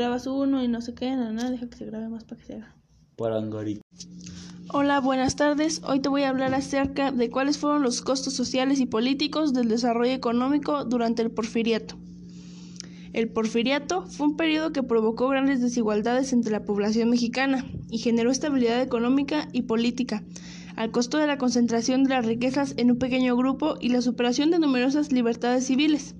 grabas uno y no se qué, nada, nada, deja que se grabe más para que se haga. Hola, buenas tardes. Hoy te voy a hablar acerca de cuáles fueron los costos sociales y políticos del desarrollo económico durante el porfiriato. El porfiriato fue un periodo que provocó grandes desigualdades entre la población mexicana y generó estabilidad económica y política, al costo de la concentración de las riquezas en un pequeño grupo y la superación de numerosas libertades civiles.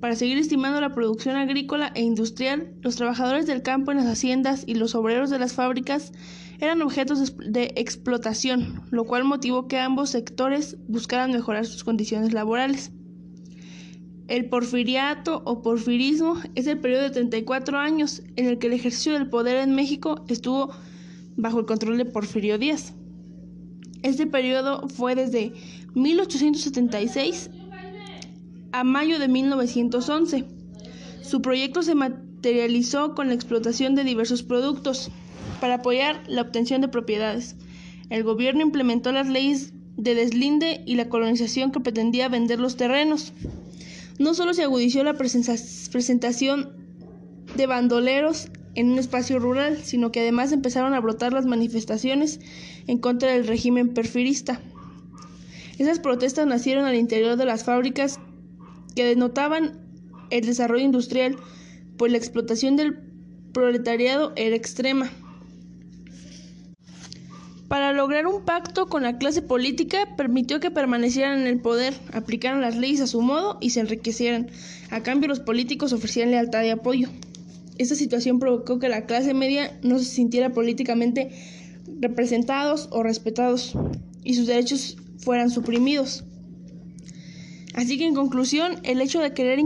Para seguir estimando la producción agrícola e industrial, los trabajadores del campo en las haciendas y los obreros de las fábricas eran objetos de explotación, lo cual motivó que ambos sectores buscaran mejorar sus condiciones laborales. El porfiriato o porfirismo es el periodo de 34 años en el que el ejercicio del poder en México estuvo bajo el control de Porfirio Díaz. Este periodo fue desde 1876 a mayo de 1911. Su proyecto se materializó con la explotación de diversos productos para apoyar la obtención de propiedades. El gobierno implementó las leyes de deslinde y la colonización que pretendía vender los terrenos. No solo se agudizó la presentación de bandoleros en un espacio rural, sino que además empezaron a brotar las manifestaciones en contra del régimen perfirista. Esas protestas nacieron al interior de las fábricas que denotaban el desarrollo industrial, pues la explotación del proletariado era extrema. Para lograr un pacto con la clase política, permitió que permanecieran en el poder, aplicaran las leyes a su modo y se enriquecieran. A cambio, los políticos ofrecían lealtad y apoyo. Esta situación provocó que la clase media no se sintiera políticamente representados o respetados y sus derechos fueran suprimidos. Así que en conclusión, el hecho de querer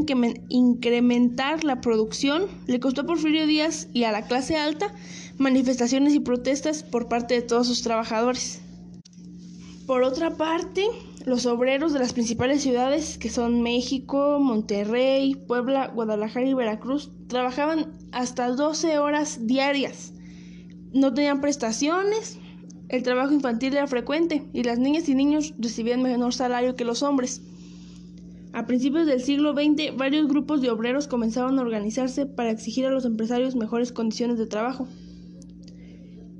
incrementar la producción le costó a Porfirio Díaz y a la clase alta manifestaciones y protestas por parte de todos sus trabajadores. Por otra parte, los obreros de las principales ciudades, que son México, Monterrey, Puebla, Guadalajara y Veracruz, trabajaban hasta 12 horas diarias. No tenían prestaciones, el trabajo infantil era frecuente y las niñas y niños recibían menor salario que los hombres. A principios del siglo XX, varios grupos de obreros comenzaron a organizarse para exigir a los empresarios mejores condiciones de trabajo.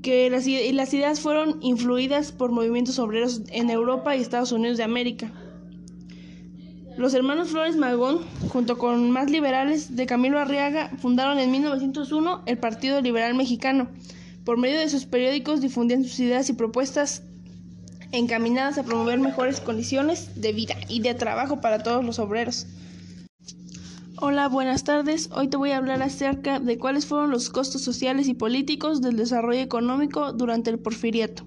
Que las, y las ideas fueron influidas por movimientos obreros en Europa y Estados Unidos de América. Los hermanos Flores Magón, junto con más liberales de Camilo Arriaga, fundaron en 1901 el Partido Liberal Mexicano. Por medio de sus periódicos difundían sus ideas y propuestas encaminadas a promover mejores condiciones de vida y de trabajo para todos los obreros. Hola, buenas tardes. Hoy te voy a hablar acerca de cuáles fueron los costos sociales y políticos del desarrollo económico durante el porfiriato.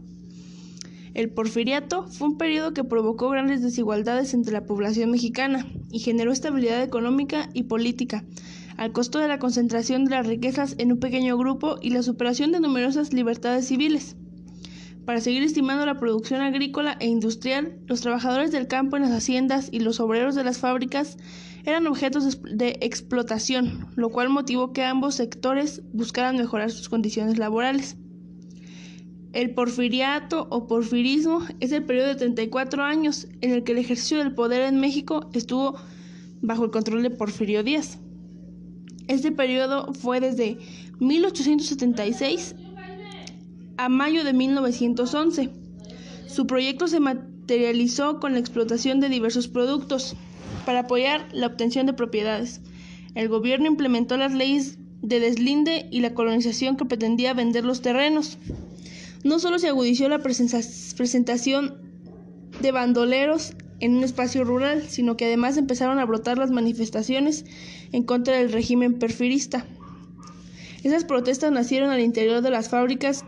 El porfiriato fue un periodo que provocó grandes desigualdades entre la población mexicana y generó estabilidad económica y política, al costo de la concentración de las riquezas en un pequeño grupo y la superación de numerosas libertades civiles. Para seguir estimando la producción agrícola e industrial, los trabajadores del campo en las haciendas y los obreros de las fábricas eran objetos de explotación, lo cual motivó que ambos sectores buscaran mejorar sus condiciones laborales. El porfiriato o porfirismo es el periodo de 34 años en el que el ejercicio del poder en México estuvo bajo el control de Porfirio Díaz. Este periodo fue desde 1876 a mayo de 1911. Su proyecto se materializó con la explotación de diversos productos para apoyar la obtención de propiedades. El gobierno implementó las leyes de deslinde y la colonización que pretendía vender los terrenos. No solo se agudizó la presentación de bandoleros en un espacio rural, sino que además empezaron a brotar las manifestaciones en contra del régimen perfirista. Esas protestas nacieron al interior de las fábricas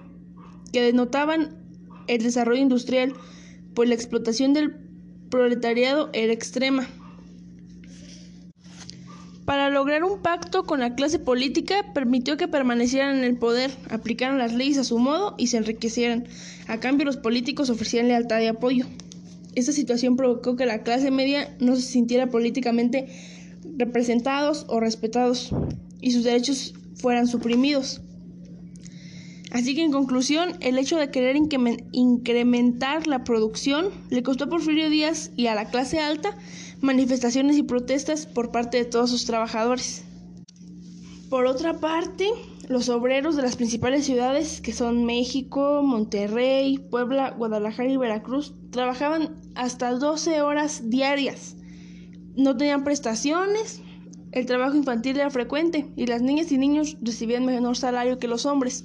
que denotaban el desarrollo industrial, pues la explotación del proletariado era extrema. Para lograr un pacto con la clase política, permitió que permanecieran en el poder, aplicaran las leyes a su modo y se enriquecieran. A cambio, los políticos ofrecían lealtad y apoyo. Esta situación provocó que la clase media no se sintiera políticamente representados o respetados y sus derechos fueran suprimidos. Así que en conclusión, el hecho de querer incrementar la producción le costó a Porfirio Díaz y a la clase alta manifestaciones y protestas por parte de todos sus trabajadores. Por otra parte, los obreros de las principales ciudades, que son México, Monterrey, Puebla, Guadalajara y Veracruz, trabajaban hasta 12 horas diarias. No tenían prestaciones, el trabajo infantil era frecuente y las niñas y niños recibían menor salario que los hombres.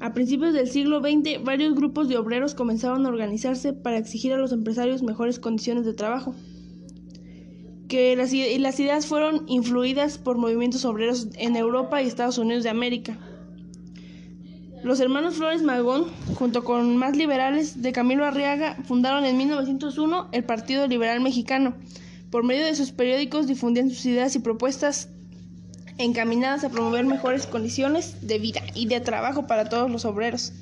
A principios del siglo XX, varios grupos de obreros comenzaron a organizarse para exigir a los empresarios mejores condiciones de trabajo las, las ideas fueron influidas por movimientos obreros en Europa y Estados Unidos de América. Los hermanos Flores Magón, junto con más liberales de Camilo Arriaga, fundaron en 1901 el Partido Liberal Mexicano. Por medio de sus periódicos difundían sus ideas y propuestas encaminadas a promover mejores condiciones de vida y de trabajo para todos los obreros.